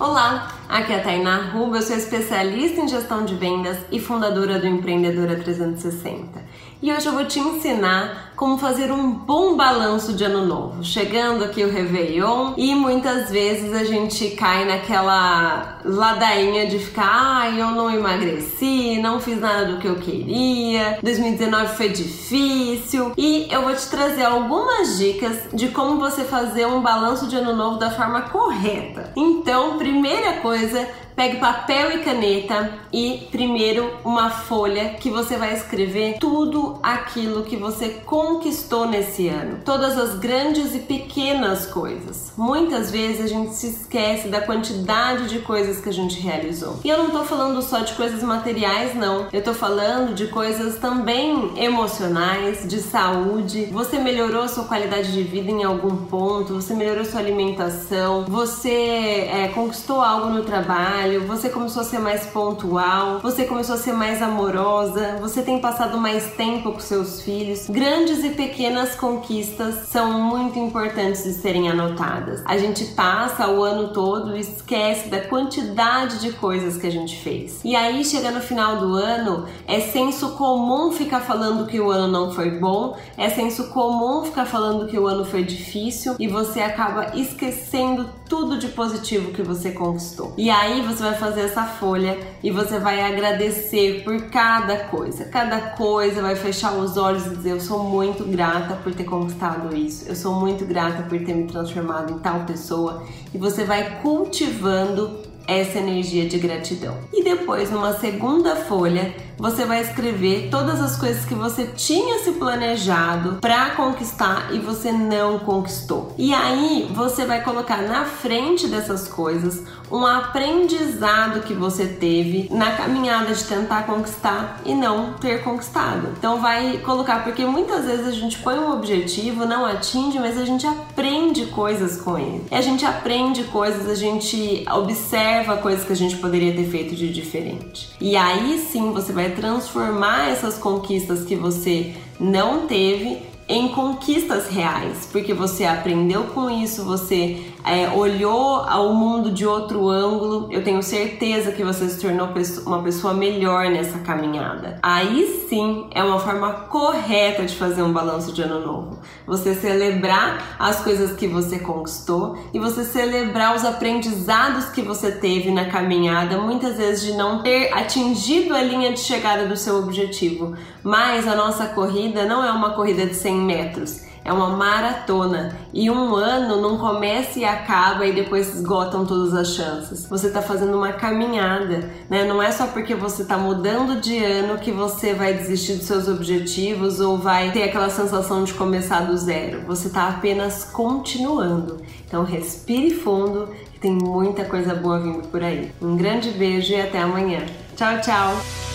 Olá, aqui é a Tainá Ruba, eu sou especialista em gestão de vendas e fundadora do Empreendedora 360. E hoje eu vou te ensinar como fazer um bom balanço de ano novo. Chegando aqui o Réveillon e muitas vezes a gente cai naquela ladainha de ficar, ah, eu não emagreci, não fiz nada do que eu queria, 2019 foi difícil e eu vou te trazer algumas dicas de como você fazer um balanço de ano novo da forma correta. Então, primeira coisa, Pegue papel e caneta e primeiro uma folha que você vai escrever tudo aquilo que você conquistou nesse ano. Todas as grandes e pequenas coisas. Muitas vezes a gente se esquece da quantidade de coisas que a gente realizou. E eu não tô falando só de coisas materiais, não. Eu tô falando de coisas também emocionais, de saúde. Você melhorou sua qualidade de vida em algum ponto, você melhorou sua alimentação, você é, conquistou algo no trabalho trabalho, você começou a ser mais pontual, você começou a ser mais amorosa, você tem passado mais tempo com seus filhos. Grandes e pequenas conquistas são muito importantes de serem anotadas. A gente passa o ano todo e esquece da quantidade de coisas que a gente fez. E aí chega no final do ano, é senso comum ficar falando que o ano não foi bom, é senso comum ficar falando que o ano foi difícil e você acaba esquecendo tudo de positivo que você conquistou. E aí você vai fazer essa folha e você vai agradecer por cada coisa. Cada coisa vai fechar os olhos e dizer: Eu sou muito grata por ter conquistado isso, eu sou muito grata por ter me transformado em tal pessoa. E você vai cultivando essa energia de gratidão. E depois, numa segunda folha, você vai escrever todas as coisas que você tinha se planejado para conquistar e você não conquistou. E aí você vai colocar na frente dessas coisas um aprendizado que você teve na caminhada de tentar conquistar e não ter conquistado. Então vai colocar porque muitas vezes a gente põe um objetivo, não atinge, mas a gente aprende coisas com ele. E a gente aprende coisas, a gente observa coisas que a gente poderia ter feito de diferente. E aí sim você vai transformar essas conquistas que você não teve em conquistas reais, porque você aprendeu com isso, você é, olhou ao mundo de outro ângulo. Eu tenho certeza que você se tornou uma pessoa melhor nessa caminhada. Aí sim é uma forma correta de fazer um balanço de ano novo. Você celebrar as coisas que você conquistou e você celebrar os aprendizados que você teve na caminhada, muitas vezes de não ter atingido a linha de chegada do seu objetivo. Mas a nossa corrida não é uma corrida de 100 metros. É uma maratona e um ano não começa e acaba e depois esgotam todas as chances. Você está fazendo uma caminhada, né? Não é só porque você está mudando de ano que você vai desistir dos seus objetivos ou vai ter aquela sensação de começar do zero. Você está apenas continuando. Então respire fundo, tem muita coisa boa vindo por aí. Um grande beijo e até amanhã. Tchau, tchau.